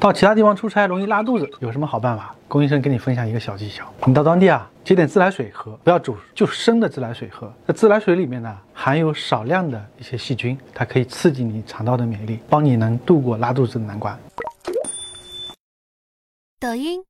到其他地方出差容易拉肚子有什么好办法？龚医生跟你分享一个小技巧。你到当地啊接点自来水喝不要煮就生的自来水喝。那自来水里面呢含有少量的一些细菌它可以刺激你肠道的免疫力帮你能度过拉肚子的难关。抖音